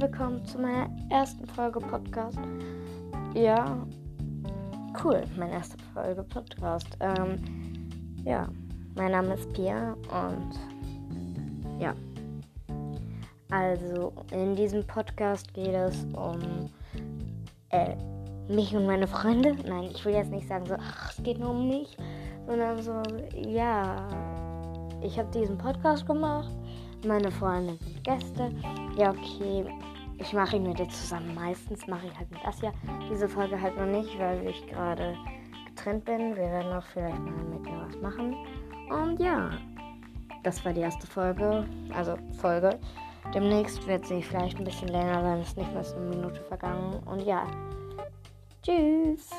willkommen zu meiner ersten Folge Podcast. Ja, cool, meine erste Folge Podcast. Ähm, ja, mein Name ist Pia und ja. Also, in diesem Podcast geht es um äh, mich und meine Freunde. Nein, ich will jetzt nicht sagen so, ach, es geht nur um mich, sondern so, ja, ich habe diesen Podcast gemacht meine Freunde sind Gäste. Ja, okay. Ich mache ihn mit dir zusammen. Meistens mache ich halt mit Asja. Diese Folge halt noch nicht, weil ich gerade getrennt bin. Wir werden auch vielleicht mal mit mir was machen. Und ja, das war die erste Folge. Also Folge. Demnächst wird sie vielleicht ein bisschen länger sein. Es ist nicht mehr so eine Minute vergangen. Und ja. Tschüss.